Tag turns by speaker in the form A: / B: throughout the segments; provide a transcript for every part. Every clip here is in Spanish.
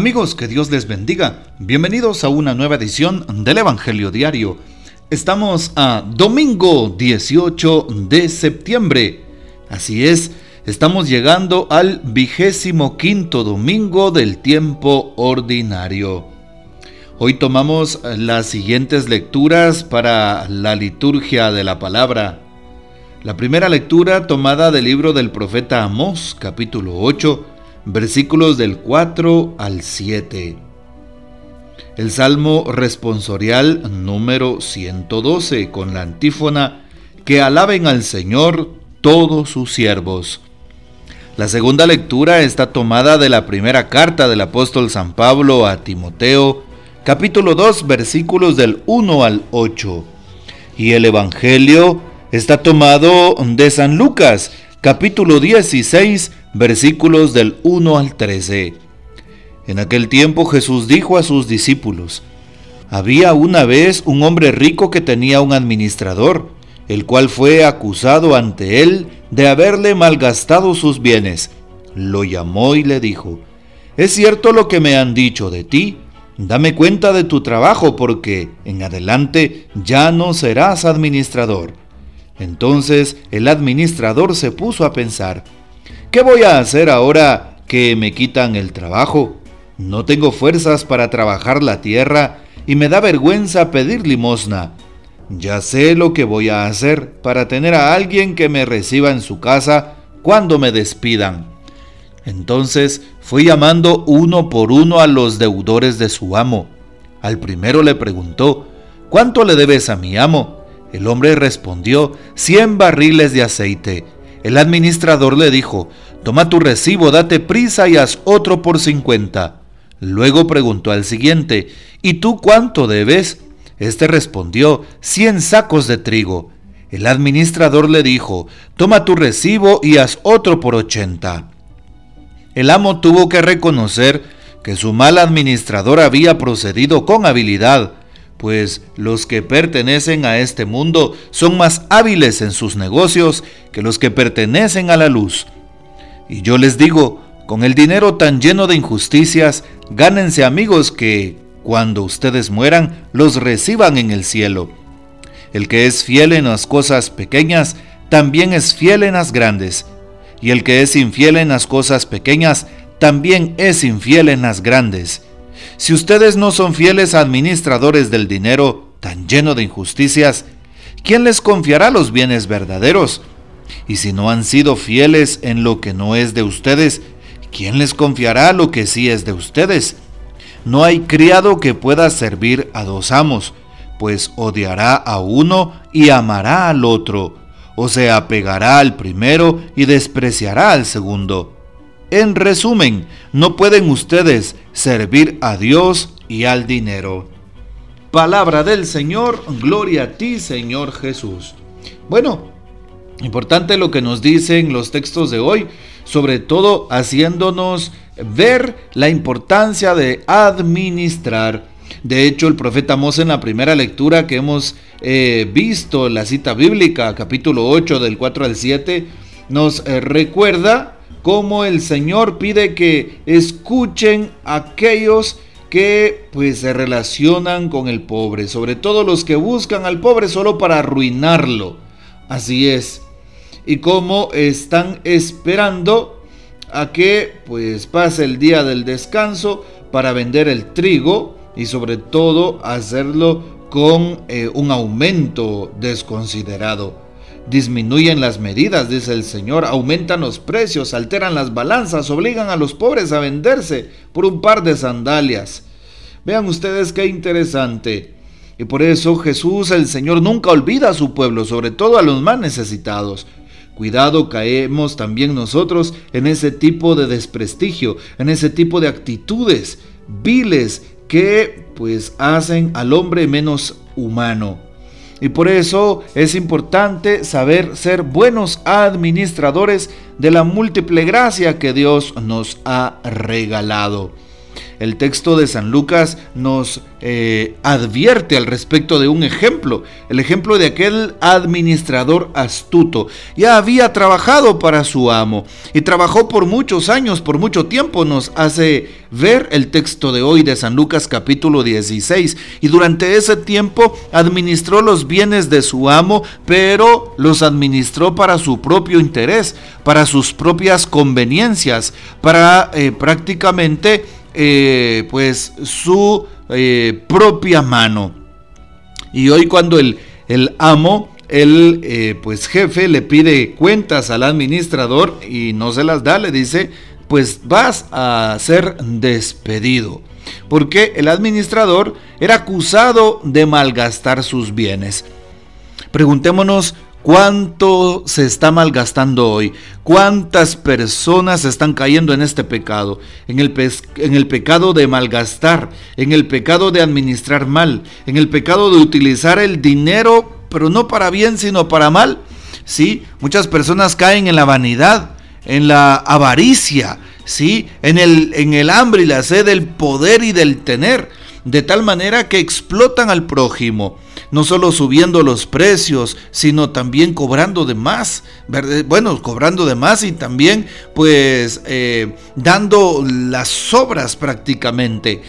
A: Amigos, que Dios les bendiga. Bienvenidos a una nueva edición del Evangelio Diario. Estamos a domingo 18 de septiembre. Así es, estamos llegando al vigésimo quinto domingo del tiempo ordinario. Hoy tomamos las siguientes lecturas para la liturgia de la palabra. La primera lectura tomada del libro del profeta Amós, capítulo 8, versículos del 4 al 7. El Salmo responsorial número 112 con la antífona Que alaben al Señor todos sus siervos. La segunda lectura está tomada de la primera carta del apóstol San Pablo a Timoteo, capítulo 2, versículos del 1 al 8. Y el Evangelio está tomado de San Lucas, capítulo 16, versículos del 1 al 13. En aquel tiempo Jesús dijo a sus discípulos, había una vez un hombre rico que tenía un administrador, el cual fue acusado ante él de haberle malgastado sus bienes. Lo llamó y le dijo, ¿es cierto lo que me han dicho de ti? Dame cuenta de tu trabajo porque en adelante ya no serás administrador. Entonces el administrador se puso a pensar, ¿qué voy a hacer ahora que me quitan el trabajo? No tengo fuerzas para trabajar la tierra y me da vergüenza pedir limosna. Ya sé lo que voy a hacer para tener a alguien que me reciba en su casa cuando me despidan. Entonces fue llamando uno por uno a los deudores de su amo. Al primero le preguntó, ¿cuánto le debes a mi amo? El hombre respondió, cien barriles de aceite. El administrador le dijo, toma tu recibo, date prisa y haz otro por cincuenta. Luego preguntó al siguiente, ¿y tú cuánto debes? Este respondió, cien sacos de trigo. El administrador le dijo, toma tu recibo y haz otro por ochenta. El amo tuvo que reconocer que su mal administrador había procedido con habilidad, pues los que pertenecen a este mundo son más hábiles en sus negocios que los que pertenecen a la luz. Y yo les digo, con el dinero tan lleno de injusticias, gánense amigos que, cuando ustedes mueran, los reciban en el cielo. El que es fiel en las cosas pequeñas, también es fiel en las grandes. Y el que es infiel en las cosas pequeñas, también es infiel en las grandes. Si ustedes no son fieles administradores del dinero tan lleno de injusticias, ¿quién les confiará los bienes verdaderos? Y si no han sido fieles en lo que no es de ustedes, ¿quién les confiará lo que sí es de ustedes? No hay criado que pueda servir a dos amos, pues odiará a uno y amará al otro, o se apegará al primero y despreciará al segundo. En resumen, no pueden ustedes servir a Dios y al dinero. Palabra del Señor, gloria a ti Señor Jesús. Bueno, importante lo que nos dicen los textos de hoy, sobre todo haciéndonos ver la importancia de administrar. De hecho, el profeta Mos en la primera lectura que hemos eh, visto, la cita bíblica, capítulo 8 del 4 al 7, nos eh, recuerda como el Señor pide que escuchen aquellos que pues se relacionan con el pobre, sobre todo los que buscan al pobre solo para arruinarlo. Así es. Y como están esperando a que pues pase el día del descanso para vender el trigo y sobre todo hacerlo con eh, un aumento desconsiderado disminuyen las medidas, dice el Señor, aumentan los precios, alteran las balanzas, obligan a los pobres a venderse por un par de sandalias. Vean ustedes qué interesante. Y por eso Jesús, el Señor, nunca olvida a su pueblo, sobre todo a los más necesitados. Cuidado, caemos también nosotros en ese tipo de desprestigio, en ese tipo de actitudes viles que pues hacen al hombre menos humano. Y por eso es importante saber ser buenos administradores de la múltiple gracia que Dios nos ha regalado. El texto de San Lucas nos eh, advierte al respecto de un ejemplo, el ejemplo de aquel administrador astuto. Ya había trabajado para su amo y trabajó por muchos años, por mucho tiempo, nos hace ver el texto de hoy de San Lucas capítulo 16. Y durante ese tiempo administró los bienes de su amo, pero los administró para su propio interés, para sus propias conveniencias, para eh, prácticamente eh, pues su eh, propia mano. Y hoy cuando el, el amo, el eh, pues jefe le pide cuentas al administrador y no se las da, le dice, pues vas a ser despedido. Porque el administrador era acusado de malgastar sus bienes. Preguntémonos ¿Cuánto se está malgastando hoy? ¿Cuántas personas están cayendo en este pecado? En el, en el, pecado de malgastar, en el pecado de administrar mal, en el pecado de utilizar el dinero, pero no para bien, sino para mal. Sí, muchas personas caen en la vanidad, en la avaricia, sí, en el, en el hambre y la sed del poder y del tener, de tal manera que explotan al prójimo no solo subiendo los precios, sino también cobrando de más, bueno, cobrando de más y también pues eh, dando las sobras prácticamente.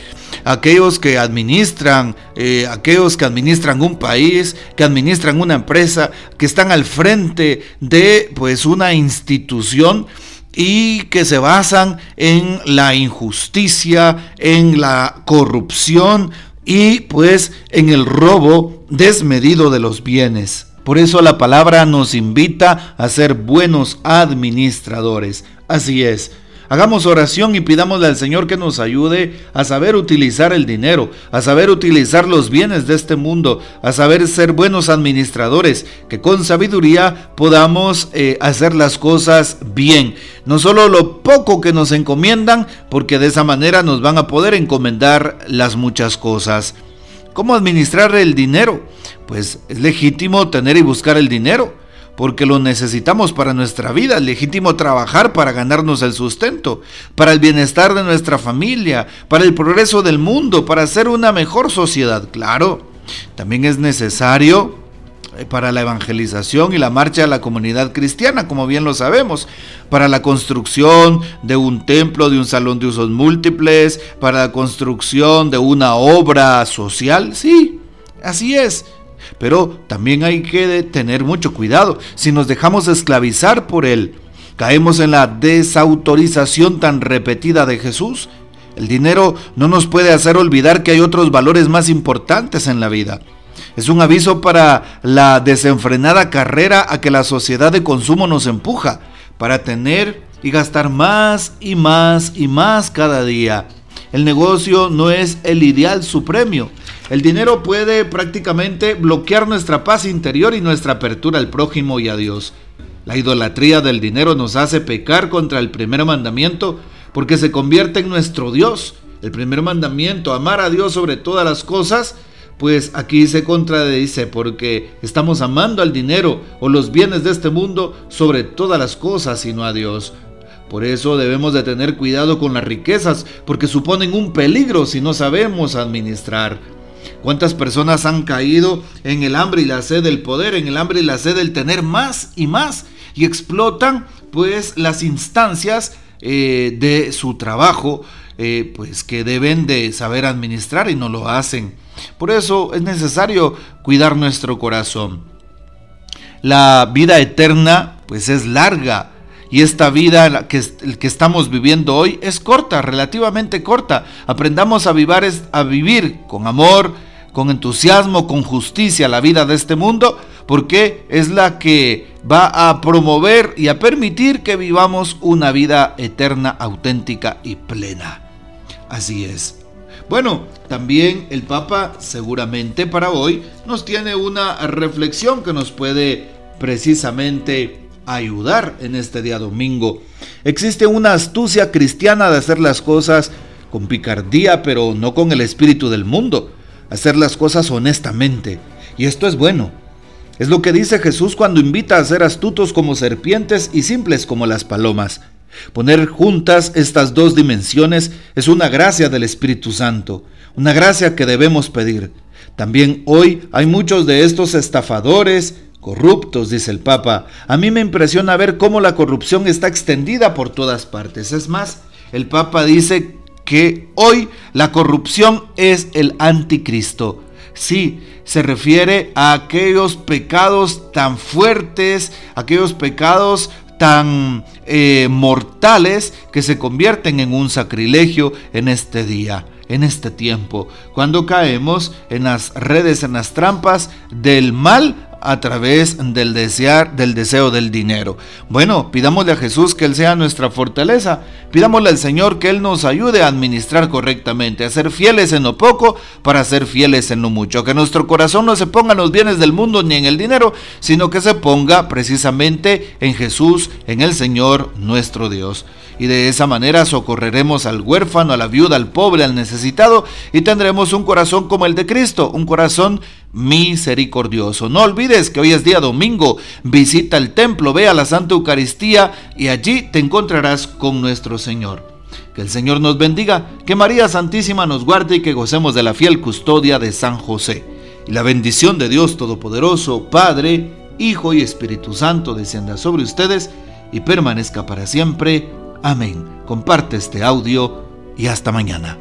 A: Aquellos que administran, eh, aquellos que administran un país, que administran una empresa, que están al frente de pues una institución, y que se basan en la injusticia, en la corrupción, y pues en el robo desmedido de los bienes. Por eso la palabra nos invita a ser buenos administradores. Así es, Hagamos oración y pidámosle al Señor que nos ayude a saber utilizar el dinero, a saber utilizar los bienes de este mundo, a saber ser buenos administradores, que con sabiduría podamos eh, hacer las cosas bien. No solo lo poco que nos encomiendan, porque de esa manera nos van a poder encomendar las muchas cosas. ¿Cómo administrar el dinero? Pues es legítimo tener y buscar el dinero porque lo necesitamos para nuestra vida, legítimo trabajar para ganarnos el sustento, para el bienestar de nuestra familia, para el progreso del mundo, para hacer una mejor sociedad, claro. También es necesario eh, para la evangelización y la marcha de la comunidad cristiana, como bien lo sabemos, para la construcción de un templo, de un salón de usos múltiples, para la construcción de una obra social, sí, así es. Pero también hay que tener mucho cuidado. Si nos dejamos esclavizar por él, caemos en la desautorización tan repetida de Jesús. El dinero no nos puede hacer olvidar que hay otros valores más importantes en la vida. Es un aviso para la desenfrenada carrera a que la sociedad de consumo nos empuja, para tener y gastar más y más y más cada día. El negocio no es el ideal supremo, el dinero puede prácticamente bloquear nuestra paz interior y nuestra apertura al prójimo y a Dios. La idolatría del dinero nos hace pecar contra el primer mandamiento porque se convierte en nuestro Dios. El primer mandamiento, amar a Dios sobre todas las cosas, pues aquí se contradice porque estamos amando al dinero o los bienes de este mundo sobre todas las cosas y no a Dios. Por eso debemos de tener cuidado con las riquezas porque suponen un peligro si no sabemos administrar. ¿Cuántas personas han caído en el hambre y la sed del poder, en el hambre y la sed del tener más y más? Y explotan pues las instancias eh, de su trabajo, eh, pues que deben de saber administrar y no lo hacen. Por eso es necesario cuidar nuestro corazón. La vida eterna pues es larga, y esta vida que, que estamos viviendo hoy es corta, relativamente corta. Aprendamos a vivir, a vivir con amor, con entusiasmo, con justicia la vida de este mundo, porque es la que va a promover y a permitir que vivamos una vida eterna, auténtica y plena. Así es. Bueno, también el Papa seguramente para hoy nos tiene una reflexión que nos puede precisamente ayudar en este día domingo. Existe una astucia cristiana de hacer las cosas con picardía, pero no con el espíritu del mundo hacer las cosas honestamente. Y esto es bueno. Es lo que dice Jesús cuando invita a ser astutos como serpientes y simples como las palomas. Poner juntas estas dos dimensiones es una gracia del Espíritu Santo, una gracia que debemos pedir. También hoy hay muchos de estos estafadores, corruptos, dice el Papa. A mí me impresiona ver cómo la corrupción está extendida por todas partes. Es más, el Papa dice que hoy la corrupción es el anticristo. Sí, se refiere a aquellos pecados tan fuertes, aquellos pecados tan eh, mortales que se convierten en un sacrilegio en este día, en este tiempo, cuando caemos en las redes, en las trampas del mal a través del desear, del deseo del dinero. Bueno, pidámosle a Jesús que Él sea nuestra fortaleza. Pidámosle al Señor que Él nos ayude a administrar correctamente, a ser fieles en lo poco para ser fieles en lo mucho. Que nuestro corazón no se ponga en los bienes del mundo ni en el dinero, sino que se ponga precisamente en Jesús, en el Señor nuestro Dios y de esa manera socorreremos al huérfano, a la viuda, al pobre, al necesitado y tendremos un corazón como el de Cristo, un corazón misericordioso. No olvides que hoy es día domingo, visita el templo, ve a la Santa Eucaristía y allí te encontrarás con nuestro Señor. Que el Señor nos bendiga, que María Santísima nos guarde y que gocemos de la fiel custodia de San José. Y la bendición de Dios Todopoderoso, Padre, Hijo y Espíritu Santo descienda sobre ustedes y permanezca para siempre. Amén. Comparte este audio y hasta mañana.